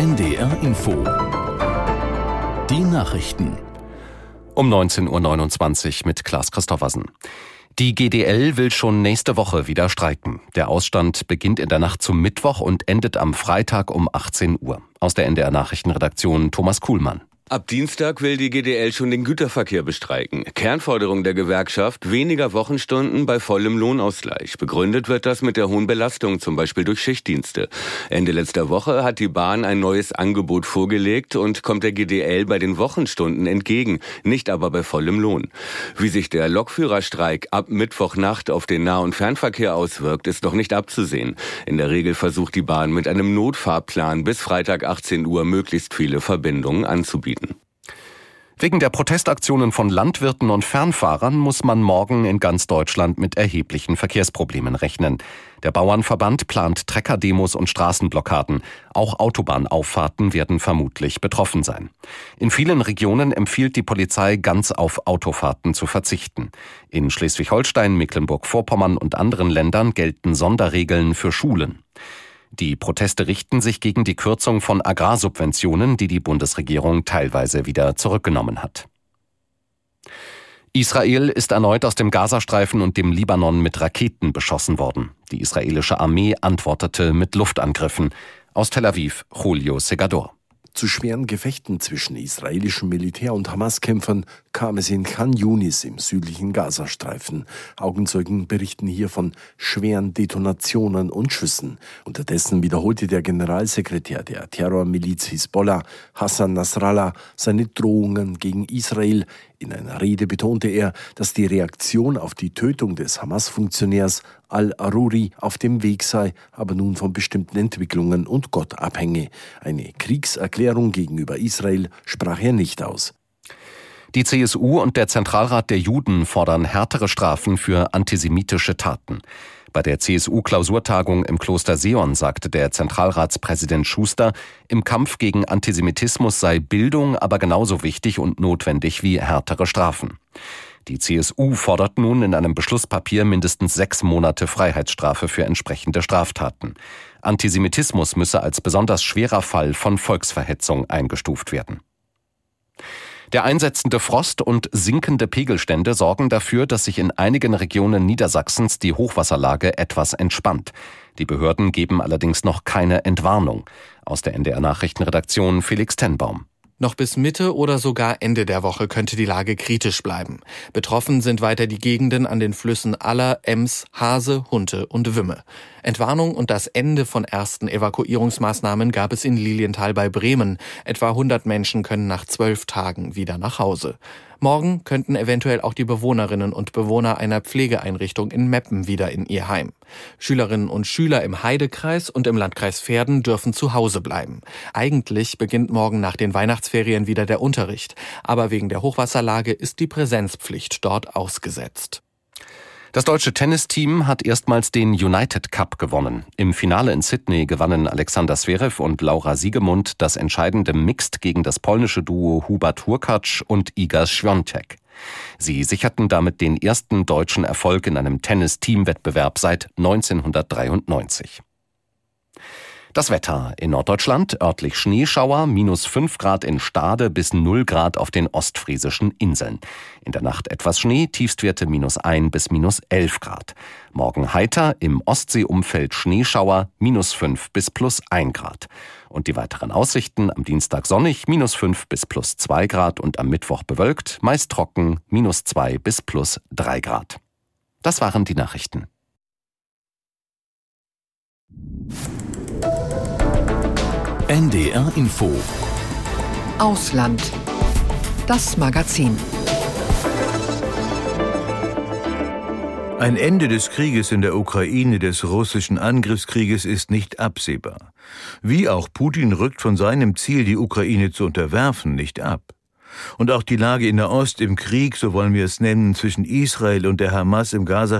NDR Info. Die Nachrichten. Um 19.29 Uhr mit Klaas Christoffersen. Die GDL will schon nächste Woche wieder streiken. Der Ausstand beginnt in der Nacht zum Mittwoch und endet am Freitag um 18 Uhr. Aus der NDR Nachrichtenredaktion Thomas Kuhlmann. Ab Dienstag will die GDL schon den Güterverkehr bestreiken. Kernforderung der Gewerkschaft, weniger Wochenstunden bei vollem Lohnausgleich. Begründet wird das mit der hohen Belastung, zum Beispiel durch Schichtdienste. Ende letzter Woche hat die Bahn ein neues Angebot vorgelegt und kommt der GDL bei den Wochenstunden entgegen, nicht aber bei vollem Lohn. Wie sich der Lokführerstreik ab Mittwochnacht auf den Nah- und Fernverkehr auswirkt, ist noch nicht abzusehen. In der Regel versucht die Bahn mit einem Notfahrplan bis Freitag 18 Uhr möglichst viele Verbindungen anzubieten. Wegen der Protestaktionen von Landwirten und Fernfahrern muss man morgen in ganz Deutschland mit erheblichen Verkehrsproblemen rechnen. Der Bauernverband plant Treckerdemos und Straßenblockaden. Auch Autobahnauffahrten werden vermutlich betroffen sein. In vielen Regionen empfiehlt die Polizei, ganz auf Autofahrten zu verzichten. In Schleswig-Holstein, Mecklenburg-Vorpommern und anderen Ländern gelten Sonderregeln für Schulen. Die Proteste richten sich gegen die Kürzung von Agrarsubventionen, die die Bundesregierung teilweise wieder zurückgenommen hat. Israel ist erneut aus dem Gazastreifen und dem Libanon mit Raketen beschossen worden. Die israelische Armee antwortete mit Luftangriffen. Aus Tel Aviv, Julio Segador. Zu schweren Gefechten zwischen israelischem Militär und Hamas-Kämpfern kam es in Khan Yunis im südlichen Gazastreifen. Augenzeugen berichten hier von schweren Detonationen und Schüssen. Unterdessen wiederholte der Generalsekretär der Terrormiliz Hisbollah, Hassan Nasrallah, seine Drohungen gegen Israel. In einer Rede betonte er, dass die Reaktion auf die Tötung des Hamas-Funktionärs al-Aruri auf dem Weg sei, aber nun von bestimmten Entwicklungen und Gott abhänge. Eine Kriegserklärung gegenüber Israel sprach er nicht aus. Die CSU und der Zentralrat der Juden fordern härtere Strafen für antisemitische Taten. Bei der CSU-Klausurtagung im Kloster Seon sagte der Zentralratspräsident Schuster, im Kampf gegen Antisemitismus sei Bildung aber genauso wichtig und notwendig wie härtere Strafen. Die CSU fordert nun in einem Beschlusspapier mindestens sechs Monate Freiheitsstrafe für entsprechende Straftaten. Antisemitismus müsse als besonders schwerer Fall von Volksverhetzung eingestuft werden. Der einsetzende Frost und sinkende Pegelstände sorgen dafür, dass sich in einigen Regionen Niedersachsens die Hochwasserlage etwas entspannt. Die Behörden geben allerdings noch keine Entwarnung. Aus der NDR Nachrichtenredaktion Felix Tenbaum. Noch bis Mitte oder sogar Ende der Woche könnte die Lage kritisch bleiben. Betroffen sind weiter die Gegenden an den Flüssen Aller, Ems, Hase, Hunte und Wümme. Entwarnung und das Ende von ersten Evakuierungsmaßnahmen gab es in Lilienthal bei Bremen. Etwa 100 Menschen können nach zwölf Tagen wieder nach Hause. Morgen könnten eventuell auch die Bewohnerinnen und Bewohner einer Pflegeeinrichtung in Meppen wieder in ihr Heim. Schülerinnen und Schüler im Heidekreis und im Landkreis Verden dürfen zu Hause bleiben. Eigentlich beginnt morgen nach den Weihnachtsferien wieder der Unterricht, aber wegen der Hochwasserlage ist die Präsenzpflicht dort ausgesetzt. Das deutsche Tennisteam hat erstmals den United Cup gewonnen. Im Finale in Sydney gewannen Alexander Zverev und Laura Siegemund das entscheidende Mixed gegen das polnische Duo Hubert Hurkacz und Iga Świątek. Sie sicherten damit den ersten deutschen Erfolg in einem Tennis-Teamwettbewerb seit 1993. Das Wetter in Norddeutschland, örtlich Schneeschauer, minus 5 Grad in Stade bis 0 Grad auf den ostfriesischen Inseln. In der Nacht etwas Schnee, Tiefstwerte minus 1 bis minus 11 Grad. Morgen heiter, im Ostseeumfeld Schneeschauer, minus 5 bis plus 1 Grad. Und die weiteren Aussichten am Dienstag sonnig, minus 5 bis plus 2 Grad und am Mittwoch bewölkt, meist trocken, minus 2 bis plus 3 Grad. Das waren die Nachrichten. NDR Info. Ausland. Das Magazin. Ein Ende des Krieges in der Ukraine, des russischen Angriffskrieges, ist nicht absehbar. Wie auch Putin rückt von seinem Ziel, die Ukraine zu unterwerfen, nicht ab. Und auch die Lage in der Ost im Krieg, so wollen wir es nennen, zwischen Israel und der Hamas im Gaza